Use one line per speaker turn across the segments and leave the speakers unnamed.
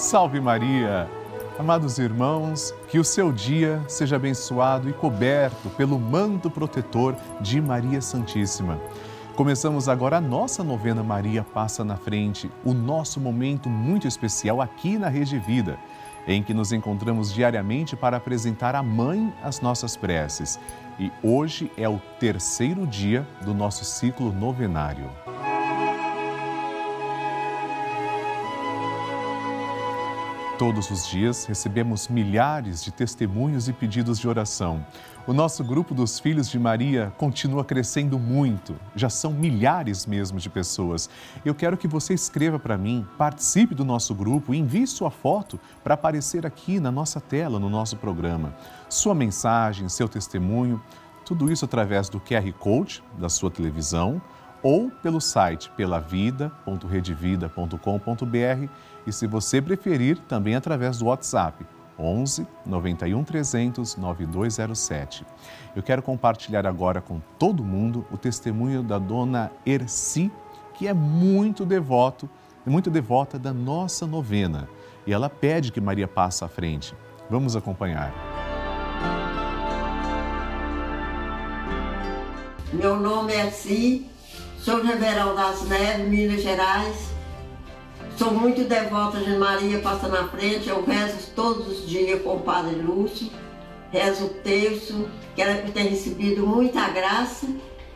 Salve Maria! Amados irmãos, que o seu dia seja abençoado e coberto pelo manto protetor de Maria Santíssima. Começamos agora a nossa novena Maria Passa na Frente, o nosso momento muito especial aqui na Rede Vida, em que nos encontramos diariamente para apresentar à Mãe as nossas preces. E hoje é o terceiro dia do nosso ciclo novenário. Todos os dias recebemos milhares de testemunhos e pedidos de oração. O nosso grupo dos Filhos de Maria continua crescendo muito, já são milhares mesmo de pessoas. Eu quero que você escreva para mim, participe do nosso grupo envie sua foto para aparecer aqui na nossa tela, no nosso programa. Sua mensagem, seu testemunho, tudo isso através do QR Code da sua televisão ou pelo site pelavida.redevida.com.br e, se você preferir, também através do WhatsApp 11 91 300 9207. Eu quero compartilhar agora com todo mundo o testemunho da dona Erci, que é muito devoto, muito devota da nossa novena. E ela pede que Maria passe à frente. Vamos acompanhar.
Meu nome é Erci, sou Ribeirão das Neves, Minas Gerais. Sou muito devota de Maria Passa na Frente, eu rezo todos os dias com o Padre Lúcio, rezo o terço, que ela tem recebido muita graça,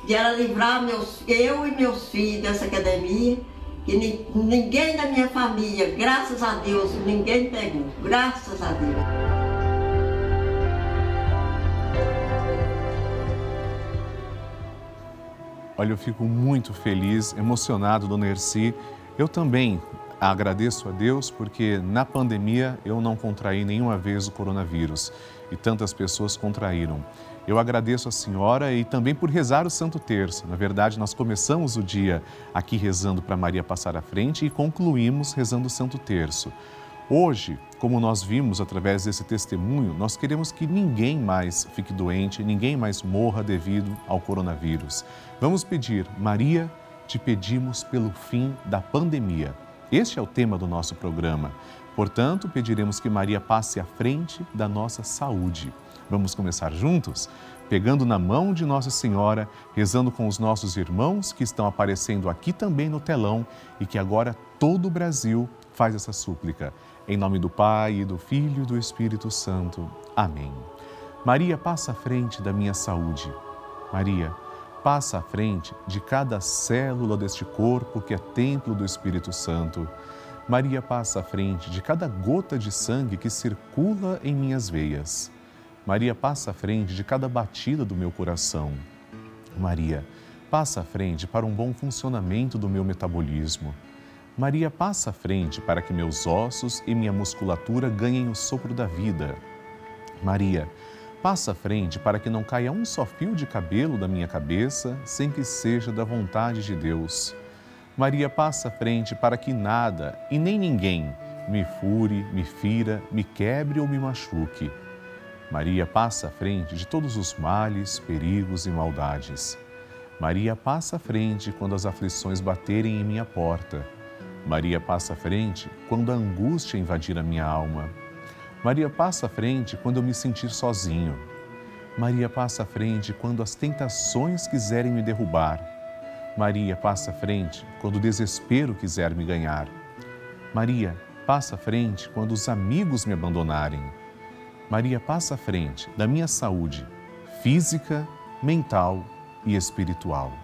de ela livrar meus, eu e meus filhos dessa academia, que ni, ninguém da minha família, graças a Deus, ninguém pegou, graças a Deus.
Olha, eu fico muito feliz, emocionado, dona Erci. Eu também Agradeço a Deus porque na pandemia eu não contraí nenhuma vez o coronavírus e tantas pessoas contraíram. Eu agradeço a senhora e também por rezar o Santo Terço. Na verdade, nós começamos o dia aqui rezando para Maria passar à frente e concluímos rezando o Santo Terço. Hoje, como nós vimos através desse testemunho, nós queremos que ninguém mais fique doente, ninguém mais morra devido ao coronavírus. Vamos pedir, Maria, te pedimos pelo fim da pandemia. Este é o tema do nosso programa. Portanto, pediremos que Maria passe à frente da nossa saúde. Vamos começar juntos? Pegando na mão de Nossa Senhora, rezando com os nossos irmãos que estão aparecendo aqui também no telão e que agora todo o Brasil faz essa súplica. Em nome do Pai, e do Filho e do Espírito Santo. Amém. Maria passa à frente da minha saúde. Maria, passa à frente de cada célula deste corpo que é templo do Espírito Santo. Maria passa à frente de cada gota de sangue que circula em minhas veias. Maria passa à frente de cada batida do meu coração. Maria passa à frente para um bom funcionamento do meu metabolismo. Maria passa à frente para que meus ossos e minha musculatura ganhem o sopro da vida. Maria Passa à frente para que não caia um só fio de cabelo da minha cabeça sem que seja da vontade de Deus. Maria passa à frente para que nada e nem ninguém me fure, me fira, me quebre ou me machuque. Maria passa à frente de todos os males, perigos e maldades. Maria passa à frente quando as aflições baterem em minha porta. Maria passa à frente quando a angústia invadir a minha alma. Maria passa à frente quando eu me sentir sozinho. Maria passa à frente quando as tentações quiserem me derrubar. Maria passa à frente quando o desespero quiser me ganhar. Maria passa à frente quando os amigos me abandonarem. Maria passa à frente da minha saúde física, mental e espiritual.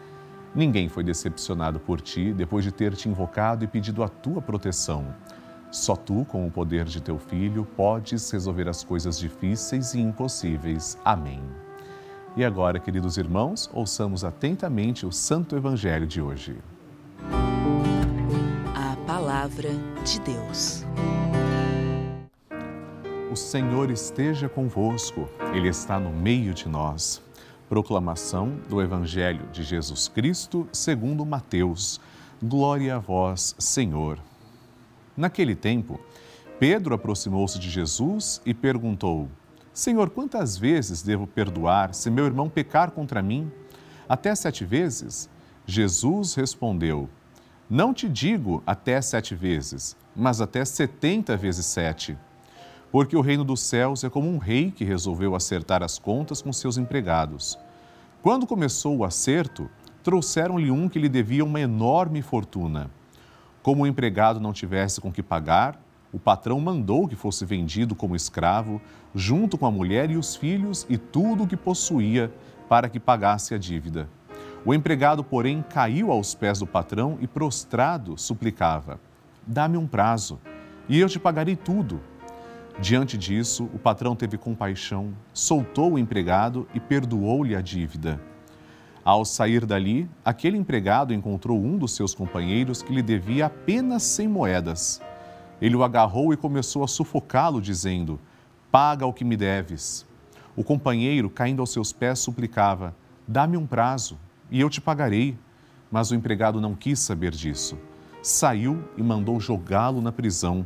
Ninguém foi decepcionado por ti depois de ter te invocado e pedido a tua proteção. Só tu, com o poder de teu filho, podes resolver as coisas difíceis e impossíveis. Amém. E agora, queridos irmãos, ouçamos atentamente o Santo Evangelho de hoje.
A Palavra de Deus.
O Senhor esteja convosco, Ele está no meio de nós. Proclamação do Evangelho de Jesus Cristo segundo Mateus. Glória a vós, Senhor. Naquele tempo, Pedro aproximou-se de Jesus e perguntou: Senhor, quantas vezes devo perdoar se meu irmão pecar contra mim? Até sete vezes? Jesus respondeu: Não te digo até sete vezes, mas até setenta vezes sete. Porque o reino dos céus é como um rei que resolveu acertar as contas com seus empregados. Quando começou o acerto, trouxeram-lhe um que lhe devia uma enorme fortuna. Como o empregado não tivesse com que pagar, o patrão mandou que fosse vendido como escravo, junto com a mulher e os filhos e tudo o que possuía, para que pagasse a dívida. O empregado, porém, caiu aos pés do patrão e, prostrado, suplicava: Dá-me um prazo, e eu te pagarei tudo. Diante disso, o patrão teve compaixão, soltou o empregado e perdoou-lhe a dívida. Ao sair dali, aquele empregado encontrou um dos seus companheiros que lhe devia apenas cem moedas. Ele o agarrou e começou a sufocá-lo, dizendo: Paga o que me deves. O companheiro, caindo aos seus pés, suplicava: Dá-me um prazo e eu te pagarei. Mas o empregado não quis saber disso. Saiu e mandou jogá-lo na prisão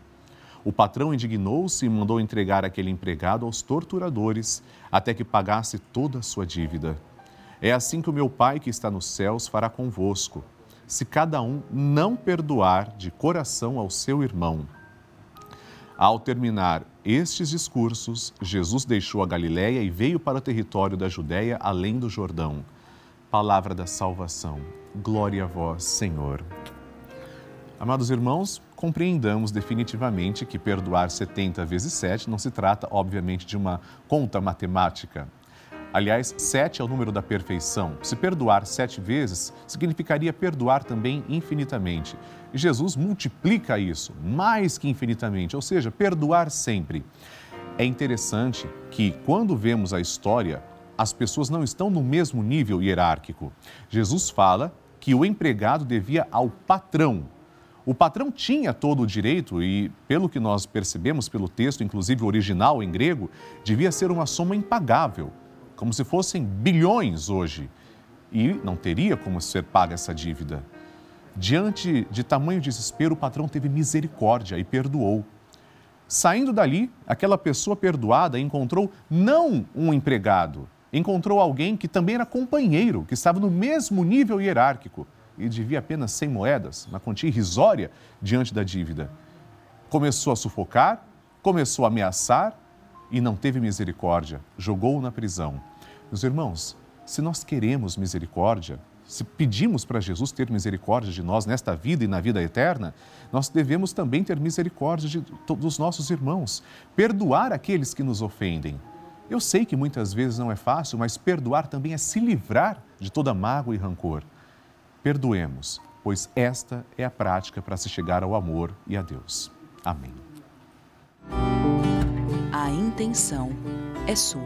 O patrão indignou-se e mandou entregar aquele empregado aos torturadores, até que pagasse toda a sua dívida. É assim que o meu Pai que está nos céus fará convosco, se cada um não perdoar de coração ao seu irmão. Ao terminar estes discursos, Jesus deixou a Galiléia e veio para o território da Judéia, além do Jordão. Palavra da salvação. Glória a vós, Senhor. Amados irmãos, compreendamos definitivamente que perdoar 70 vezes 7 não se trata, obviamente, de uma conta matemática. Aliás, 7 é o número da perfeição. Se perdoar sete vezes, significaria perdoar também infinitamente. E Jesus multiplica isso, mais que infinitamente, ou seja, perdoar sempre. É interessante que, quando vemos a história, as pessoas não estão no mesmo nível hierárquico. Jesus fala que o empregado devia ao patrão, o patrão tinha todo o direito e, pelo que nós percebemos pelo texto, inclusive original em grego, devia ser uma soma impagável, como se fossem bilhões hoje. E não teria como ser paga essa dívida. Diante de tamanho desespero, o patrão teve misericórdia e perdoou. Saindo dali, aquela pessoa perdoada encontrou não um empregado, encontrou alguém que também era companheiro, que estava no mesmo nível hierárquico e devia apenas 100 moedas, uma quantia irrisória diante da dívida. Começou a sufocar, começou a ameaçar e não teve misericórdia, jogou-o na prisão. Meus irmãos, se nós queremos misericórdia, se pedimos para Jesus ter misericórdia de nós nesta vida e na vida eterna, nós devemos também ter misericórdia de, dos nossos irmãos, perdoar aqueles que nos ofendem. Eu sei que muitas vezes não é fácil, mas perdoar também é se livrar de toda mágoa e rancor. Perdoemos, pois esta é a prática para se chegar ao amor e a Deus. Amém.
A intenção é sua.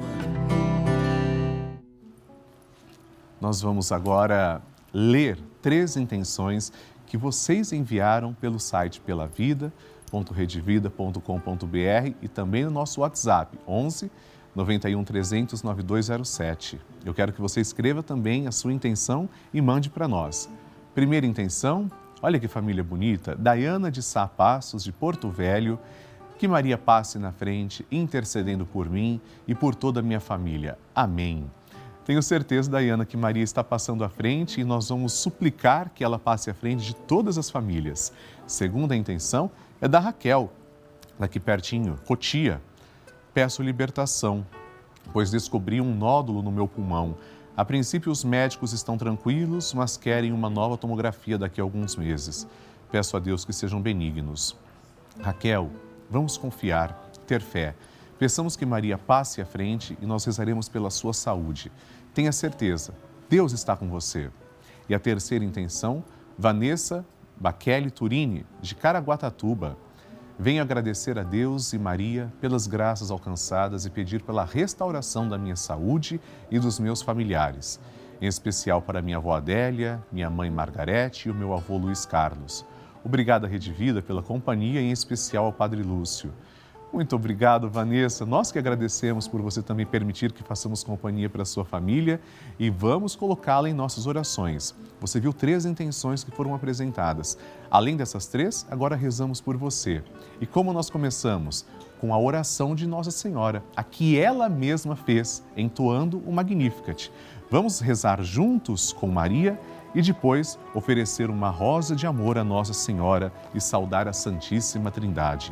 Nós vamos agora ler três intenções que vocês enviaram pelo site pelavida.redevida.com.br e também no nosso WhatsApp 11 91 300 9207. Eu quero que você escreva também a sua intenção e mande para nós. Primeira intenção, olha que família bonita, Dayana de Sá Passos, de Porto Velho, que Maria passe na frente, intercedendo por mim e por toda a minha família. Amém. Tenho certeza, Dayana, que Maria está passando à frente e nós vamos suplicar que ela passe à frente de todas as famílias. Segunda intenção é da Raquel, daqui pertinho, Cotia. Peço libertação, pois descobri um nódulo no meu pulmão. A princípio, os médicos estão tranquilos, mas querem uma nova tomografia daqui a alguns meses. Peço a Deus que sejam benignos. Raquel, vamos confiar, ter fé. Peçamos que Maria passe à frente e nós rezaremos pela sua saúde. Tenha certeza, Deus está com você. E a terceira intenção, Vanessa Baquele Turini, de Caraguatatuba. Venho agradecer a Deus e Maria pelas graças alcançadas e pedir pela restauração da minha saúde e dos meus familiares, em especial para minha avó Adélia, minha mãe Margarete e o meu avô Luiz Carlos. Obrigada, Rede Vida, pela companhia, em especial ao Padre Lúcio. Muito obrigado, Vanessa. Nós que agradecemos por você também permitir que façamos companhia para sua família e vamos colocá-la em nossas orações. Você viu três intenções que foram apresentadas. Além dessas três, agora rezamos por você. E como nós começamos? Com a oração de Nossa Senhora, a que ela mesma fez, entoando o Magnificat. Vamos rezar juntos com Maria e depois oferecer uma rosa de amor a Nossa Senhora e saudar a Santíssima Trindade.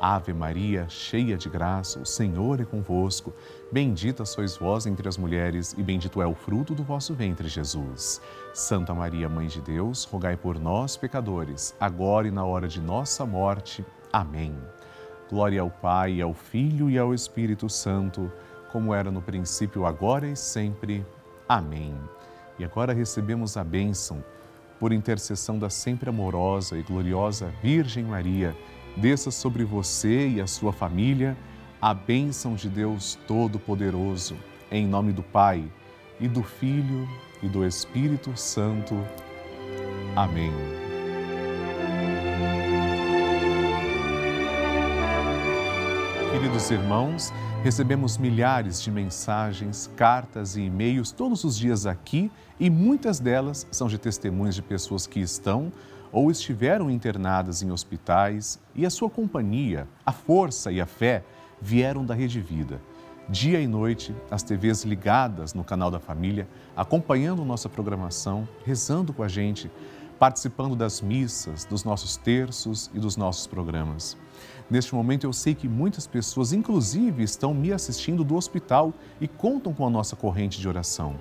Ave Maria, cheia de graça, o Senhor é convosco. Bendita sois vós entre as mulheres, e bendito é o fruto do vosso ventre, Jesus. Santa Maria, Mãe de Deus, rogai por nós, pecadores, agora e na hora de nossa morte. Amém. Glória ao Pai, ao Filho e ao Espírito Santo, como era no princípio, agora e sempre. Amém. E agora recebemos a bênção, por intercessão da sempre amorosa e gloriosa Virgem Maria desça sobre você e a sua família a bênção de Deus Todo-Poderoso, em nome do Pai e do Filho e do Espírito Santo. Amém. Queridos irmãos, recebemos milhares de mensagens, cartas e e-mails todos os dias aqui e muitas delas são de testemunhos de pessoas que estão ou estiveram internadas em hospitais e a sua companhia, a força e a fé vieram da Rede Vida. Dia e noite, as TVs ligadas no canal da família, acompanhando nossa programação, rezando com a gente, participando das missas, dos nossos terços e dos nossos programas. Neste momento, eu sei que muitas pessoas, inclusive, estão me assistindo do hospital e contam com a nossa corrente de oração.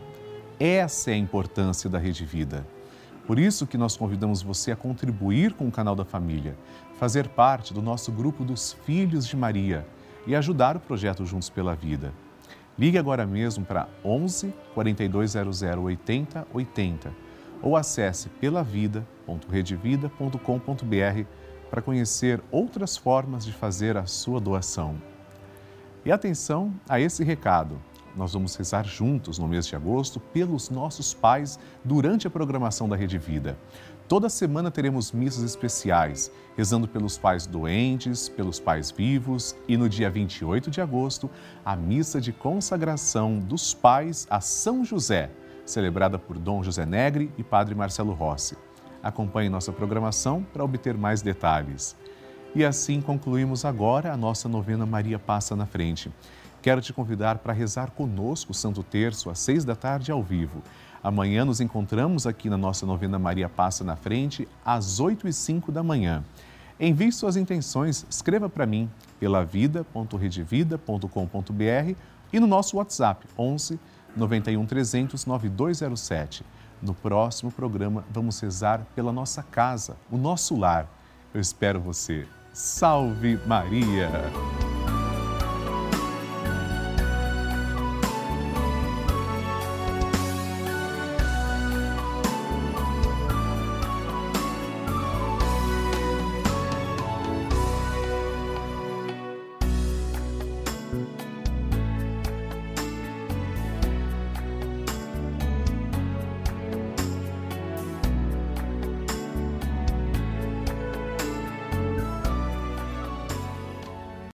Essa é a importância da Rede Vida. Por isso que nós convidamos você a contribuir com o canal da família, fazer parte do nosso grupo dos Filhos de Maria e ajudar o projeto Juntos pela Vida. Ligue agora mesmo para 11 4200 80 80 ou acesse pelavida.redevida.com.br para conhecer outras formas de fazer a sua doação. E atenção a esse recado nós vamos rezar juntos no mês de agosto pelos nossos pais durante a programação da Rede Vida. Toda semana teremos missas especiais, rezando pelos pais doentes, pelos pais vivos e no dia 28 de agosto, a missa de consagração dos pais a São José, celebrada por Dom José Negre e Padre Marcelo Rossi. Acompanhe nossa programação para obter mais detalhes. E assim concluímos agora a nossa novena Maria Passa na Frente. Quero te convidar para rezar conosco o Santo Terço às seis da tarde ao vivo. Amanhã nos encontramos aqui na nossa novena Maria Passa na Frente, às oito e cinco da manhã. Envie suas intenções, escreva para mim pela vida.redevida.com.br e no nosso WhatsApp 11 91 300 9207. No próximo programa vamos rezar pela nossa casa, o nosso lar. Eu espero você. Salve Maria!